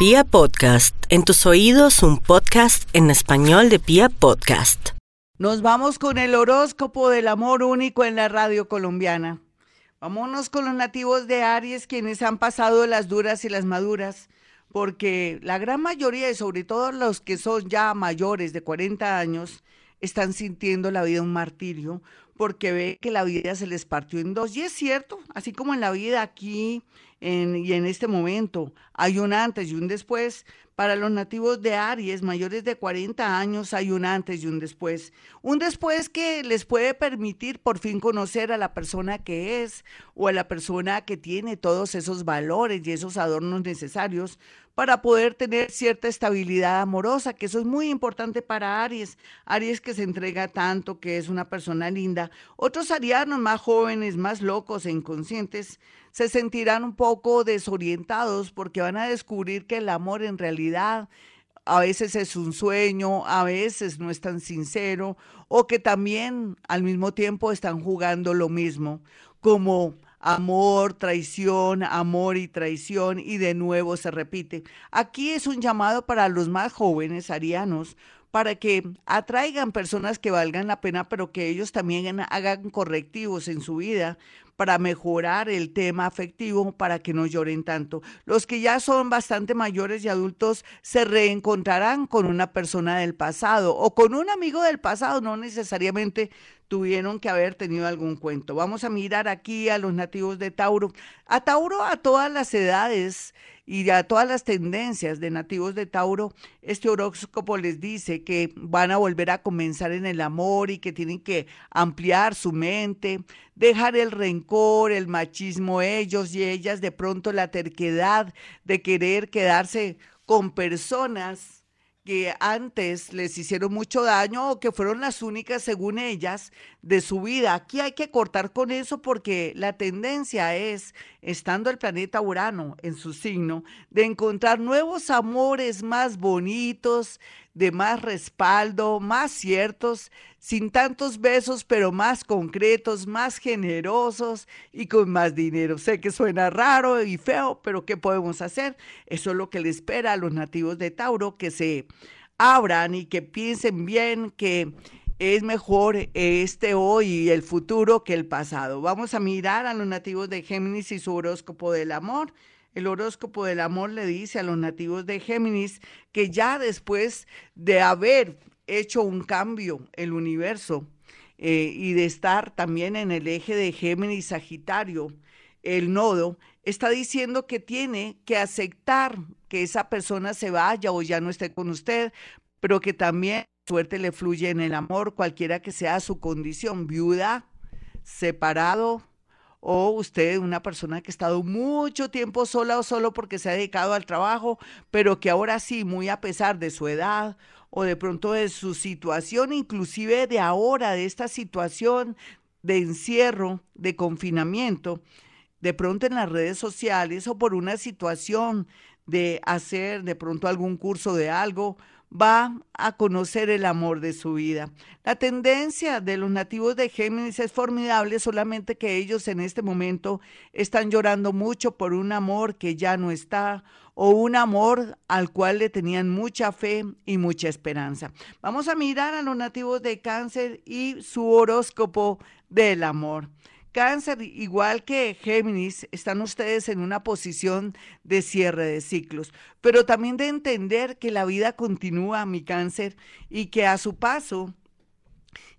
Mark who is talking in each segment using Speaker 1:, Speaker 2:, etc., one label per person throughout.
Speaker 1: Pia Podcast, en tus oídos un podcast en español de Pia Podcast.
Speaker 2: Nos vamos con el horóscopo del amor único en la radio colombiana. Vámonos con los nativos de Aries, quienes han pasado las duras y las maduras, porque la gran mayoría, y sobre todo los que son ya mayores de 40 años, están sintiendo la vida un martirio, porque ve que la vida se les partió en dos. Y es cierto, así como en la vida aquí y en este momento hay un antes y un después, para los nativos de Aries mayores de 40 años hay un antes y un después. Un después que les puede permitir por fin conocer a la persona que es o a la persona que tiene todos esos valores y esos adornos necesarios para poder tener cierta estabilidad amorosa, que eso es muy importante para Aries. Aries que se entrega tanto, que es una persona linda. Otros arianos más jóvenes, más locos e inconscientes, se sentirán un poco desorientados porque van a descubrir que el amor en realidad a veces es un sueño, a veces no es tan sincero, o que también al mismo tiempo están jugando lo mismo, como amor, traición, amor y traición, y de nuevo se repite. Aquí es un llamado para los más jóvenes arianos, para que atraigan personas que valgan la pena, pero que ellos también hagan correctivos en su vida para mejorar el tema afectivo, para que no lloren tanto. Los que ya son bastante mayores y adultos se reencontrarán con una persona del pasado o con un amigo del pasado, no necesariamente tuvieron que haber tenido algún cuento. Vamos a mirar aquí a los nativos de Tauro. A Tauro a todas las edades y a todas las tendencias de nativos de Tauro, este horóscopo les dice que van a volver a comenzar en el amor y que tienen que ampliar su mente, dejar el rencor, el machismo ellos y ellas, de pronto la terquedad de querer quedarse con personas que antes les hicieron mucho daño o que fueron las únicas, según ellas, de su vida. Aquí hay que cortar con eso porque la tendencia es, estando el planeta Urano en su signo, de encontrar nuevos amores más bonitos, de más respaldo, más ciertos, sin tantos besos, pero más concretos, más generosos y con más dinero. Sé que suena raro y feo, pero ¿qué podemos hacer? Eso es lo que le espera a los nativos de Tauro, que se abran y que piensen bien que es mejor este hoy y el futuro que el pasado. Vamos a mirar a los nativos de Géminis y su horóscopo del amor. El horóscopo del amor le dice a los nativos de Géminis que ya después de haber hecho un cambio el universo eh, y de estar también en el eje de Géminis Sagitario, el nodo, está diciendo que tiene que aceptar que esa persona se vaya o ya no esté con usted, pero que también suerte le fluye en el amor, cualquiera que sea su condición, viuda, separado, o usted una persona que ha estado mucho tiempo sola o solo porque se ha dedicado al trabajo, pero que ahora sí, muy a pesar de su edad o de pronto de su situación, inclusive de ahora, de esta situación de encierro, de confinamiento, de pronto en las redes sociales o por una situación de hacer de pronto algún curso de algo va a conocer el amor de su vida. La tendencia de los nativos de Géminis es formidable, solamente que ellos en este momento están llorando mucho por un amor que ya no está o un amor al cual le tenían mucha fe y mucha esperanza. Vamos a mirar a los nativos de Cáncer y su horóscopo del amor. Cáncer, igual que Géminis, están ustedes en una posición de cierre de ciclos, pero también de entender que la vida continúa, mi cáncer, y que a su paso,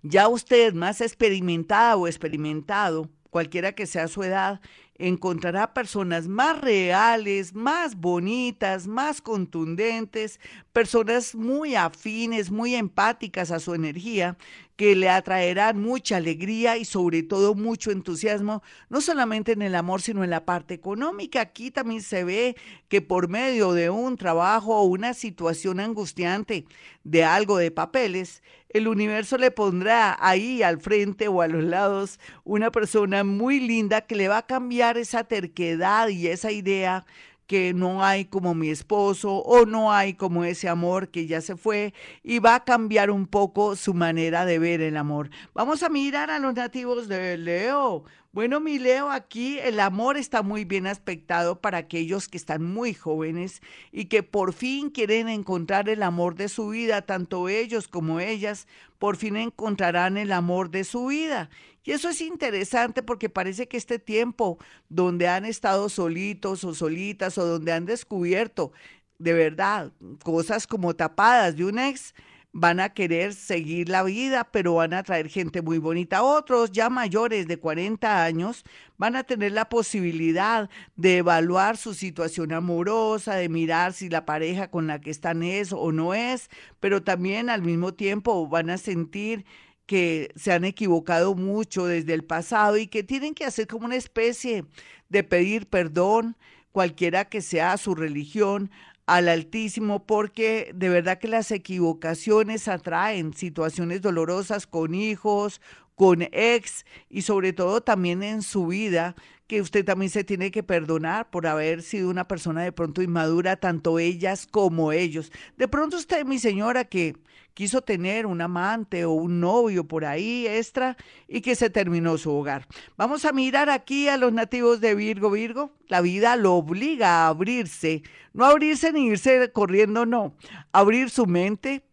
Speaker 2: ya usted más experimentada o experimentado, cualquiera que sea su edad, encontrará personas más reales, más bonitas, más contundentes, personas muy afines, muy empáticas a su energía, que le atraerán mucha alegría y sobre todo mucho entusiasmo, no solamente en el amor, sino en la parte económica. Aquí también se ve que por medio de un trabajo o una situación angustiante de algo de papeles, el universo le pondrá ahí al frente o a los lados una persona muy linda que le va a cambiar esa terquedad y esa idea que no hay como mi esposo o no hay como ese amor que ya se fue y va a cambiar un poco su manera de ver el amor. Vamos a mirar a los nativos de Leo. Bueno, mi Leo, aquí el amor está muy bien aspectado para aquellos que están muy jóvenes y que por fin quieren encontrar el amor de su vida, tanto ellos como ellas, por fin encontrarán el amor de su vida. Y eso es interesante porque parece que este tiempo donde han estado solitos o solitas o donde han descubierto de verdad cosas como tapadas de un ex, van a querer seguir la vida, pero van a traer gente muy bonita. Otros ya mayores de 40 años van a tener la posibilidad de evaluar su situación amorosa, de mirar si la pareja con la que están es o no es, pero también al mismo tiempo van a sentir que se han equivocado mucho desde el pasado y que tienen que hacer como una especie de pedir perdón, cualquiera que sea su religión, al Altísimo porque de verdad que las equivocaciones atraen situaciones dolorosas con hijos, con ex y sobre todo también en su vida que usted también se tiene que perdonar por haber sido una persona de pronto inmadura, tanto ellas como ellos. De pronto usted, mi señora, que quiso tener un amante o un novio por ahí extra y que se terminó su hogar. Vamos a mirar aquí a los nativos de Virgo. Virgo, la vida lo obliga a abrirse, no abrirse ni irse corriendo, no, abrir su mente,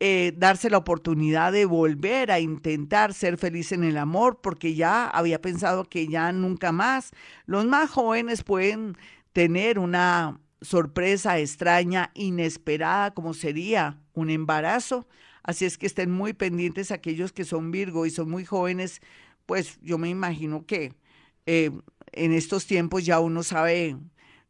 Speaker 2: eh, darse la oportunidad de volver a intentar ser feliz en el amor, porque ya había pensado que ya nunca más. Los más jóvenes pueden tener una sorpresa extraña, inesperada, como sería un embarazo. Así es que estén muy pendientes aquellos que son Virgo y son muy jóvenes, pues yo me imagino que eh, en estos tiempos ya uno sabe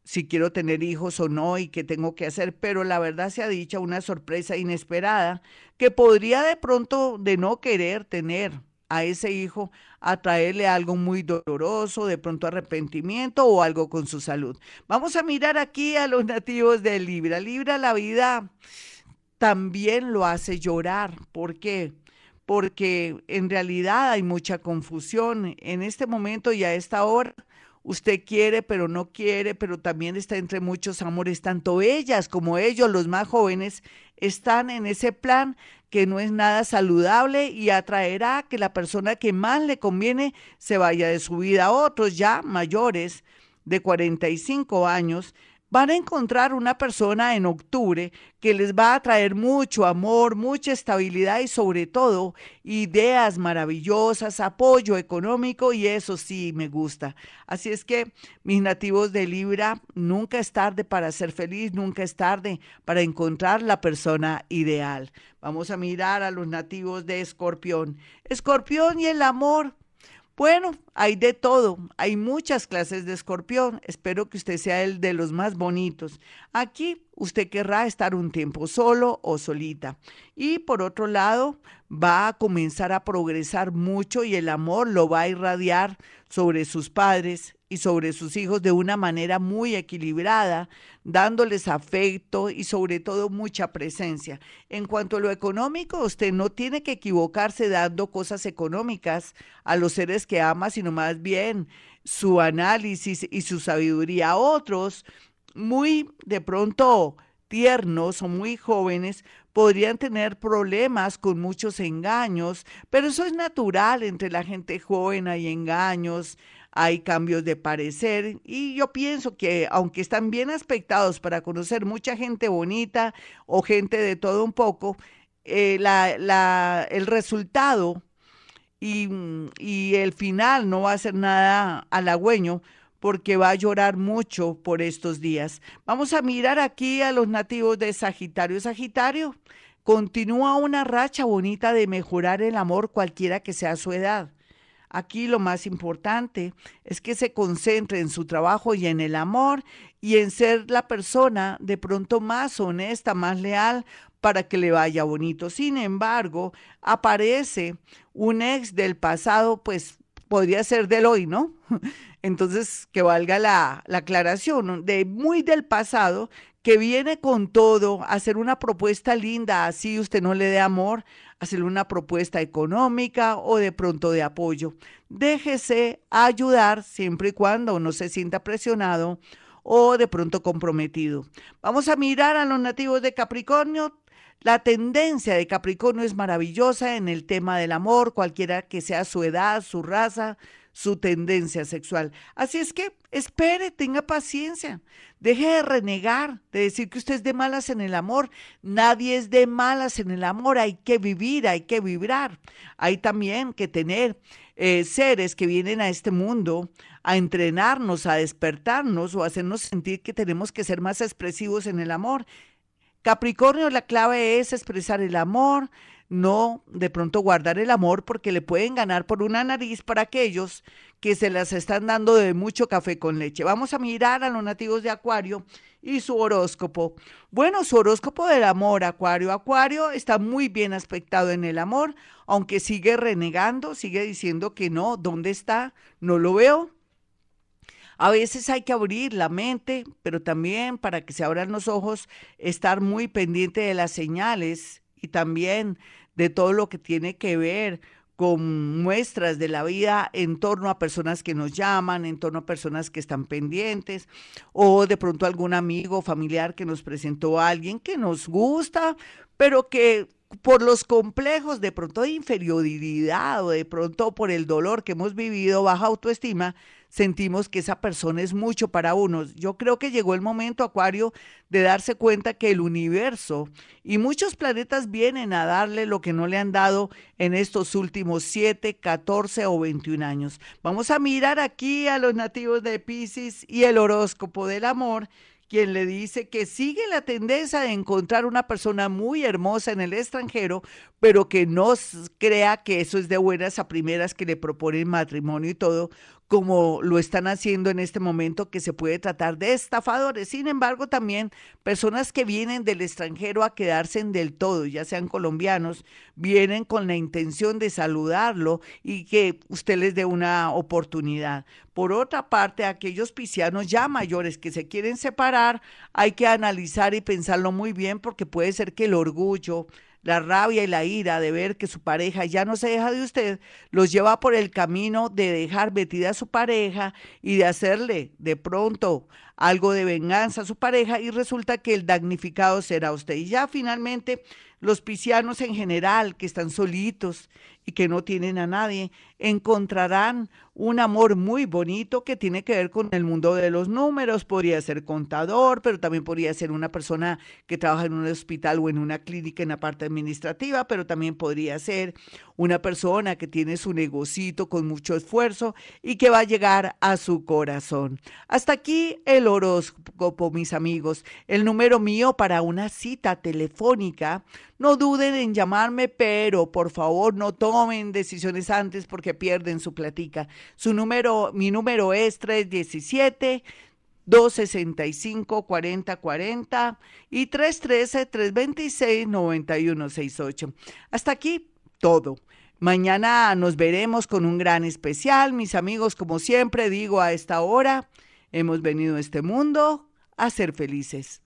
Speaker 2: si quiero tener hijos o no y qué tengo que hacer, pero la verdad se ha dicho una sorpresa inesperada que podría de pronto de no querer tener a ese hijo atraerle algo muy doloroso, de pronto arrepentimiento o algo con su salud. Vamos a mirar aquí a los nativos de Libra. Libra la vida también lo hace llorar. ¿Por qué? Porque en realidad hay mucha confusión en este momento y a esta hora usted quiere, pero no quiere, pero también está entre muchos amores, tanto ellas como ellos, los más jóvenes, están en ese plan que no es nada saludable y atraerá que la persona que más le conviene se vaya de su vida. Otros ya mayores de 45 años van a encontrar una persona en octubre que les va a traer mucho amor, mucha estabilidad y sobre todo ideas maravillosas, apoyo económico y eso sí me gusta. Así es que mis nativos de Libra, nunca es tarde para ser feliz, nunca es tarde para encontrar la persona ideal. Vamos a mirar a los nativos de Escorpión. Escorpión y el amor bueno, hay de todo, hay muchas clases de escorpión, espero que usted sea el de los más bonitos. Aquí usted querrá estar un tiempo solo o solita. Y por otro lado, va a comenzar a progresar mucho y el amor lo va a irradiar sobre sus padres y sobre sus hijos de una manera muy equilibrada, dándoles afecto y sobre todo mucha presencia. En cuanto a lo económico, usted no tiene que equivocarse dando cosas económicas a los seres que ama, sino más bien su análisis y su sabiduría a otros muy de pronto tiernos o muy jóvenes podrían tener problemas con muchos engaños, pero eso es natural entre la gente joven, hay engaños, hay cambios de parecer y yo pienso que aunque están bien aspectados para conocer mucha gente bonita o gente de todo un poco, eh, el resultado y, y el final no va a ser nada halagüeño porque va a llorar mucho por estos días. Vamos a mirar aquí a los nativos de Sagitario. Sagitario continúa una racha bonita de mejorar el amor cualquiera que sea su edad. Aquí lo más importante es que se concentre en su trabajo y en el amor y en ser la persona de pronto más honesta, más leal para que le vaya bonito. Sin embargo, aparece un ex del pasado, pues podría ser del hoy, ¿no? Entonces, que valga la, aclaración, de muy del pasado, que viene con todo, a hacer una propuesta linda, así usted no le dé amor, hacerle una propuesta económica o de pronto de apoyo. Déjese ayudar siempre y cuando no se sienta presionado o de pronto comprometido. Vamos a mirar a los nativos de Capricornio. La tendencia de Capricornio es maravillosa en el tema del amor, cualquiera que sea su edad, su raza, su tendencia sexual. Así es que espere, tenga paciencia, deje de renegar, de decir que usted es de malas en el amor. Nadie es de malas en el amor, hay que vivir, hay que vibrar. Hay también que tener eh, seres que vienen a este mundo a entrenarnos, a despertarnos o a hacernos sentir que tenemos que ser más expresivos en el amor. Capricornio, la clave es expresar el amor, no de pronto guardar el amor porque le pueden ganar por una nariz para aquellos que se las están dando de mucho café con leche. Vamos a mirar a los nativos de Acuario y su horóscopo. Bueno, su horóscopo del amor, Acuario. Acuario está muy bien aspectado en el amor, aunque sigue renegando, sigue diciendo que no, ¿dónde está? No lo veo. A veces hay que abrir la mente, pero también para que se abran los ojos, estar muy pendiente de las señales y también de todo lo que tiene que ver con muestras de la vida en torno a personas que nos llaman, en torno a personas que están pendientes, o de pronto algún amigo familiar que nos presentó a alguien que nos gusta, pero que por los complejos de pronto de inferioridad o de pronto por el dolor que hemos vivido, baja autoestima, sentimos que esa persona es mucho para unos. Yo creo que llegó el momento, Acuario, de darse cuenta que el universo y muchos planetas vienen a darle lo que no le han dado en estos últimos 7, 14 o 21 años. Vamos a mirar aquí a los nativos de Pisces y el horóscopo del amor quien le dice que sigue la tendencia de encontrar una persona muy hermosa en el extranjero, pero que no crea que eso es de buenas a primeras que le proponen matrimonio y todo, como lo están haciendo en este momento, que se puede tratar de estafadores. Sin embargo, también personas que vienen del extranjero a quedarse en del todo, ya sean colombianos, vienen con la intención de saludarlo y que usted les dé una oportunidad. Por otra parte, aquellos piscianos ya mayores que se quieren separar, hay que analizar y pensarlo muy bien porque puede ser que el orgullo, la rabia y la ira de ver que su pareja ya no se deja de usted, los lleva por el camino de dejar metida a su pareja y de hacerle de pronto algo de venganza a su pareja y resulta que el damnificado será usted. Y ya finalmente los piscianos en general que están solitos y que no tienen a nadie, encontrarán un amor muy bonito que tiene que ver con el mundo de los números. Podría ser contador, pero también podría ser una persona que trabaja en un hospital o en una clínica en la parte administrativa, pero también podría ser una persona que tiene su negocito con mucho esfuerzo y que va a llegar a su corazón. Hasta aquí el horóscopo, mis amigos. El número mío para una cita telefónica. No duden en llamarme, pero por favor no tomen decisiones antes porque pierden su platica. Su número, mi número es 317 265 4040 y 313 326 9168. Hasta aquí todo. Mañana nos veremos con un gran especial. Mis amigos, como siempre digo a esta hora, hemos venido a este mundo a ser felices.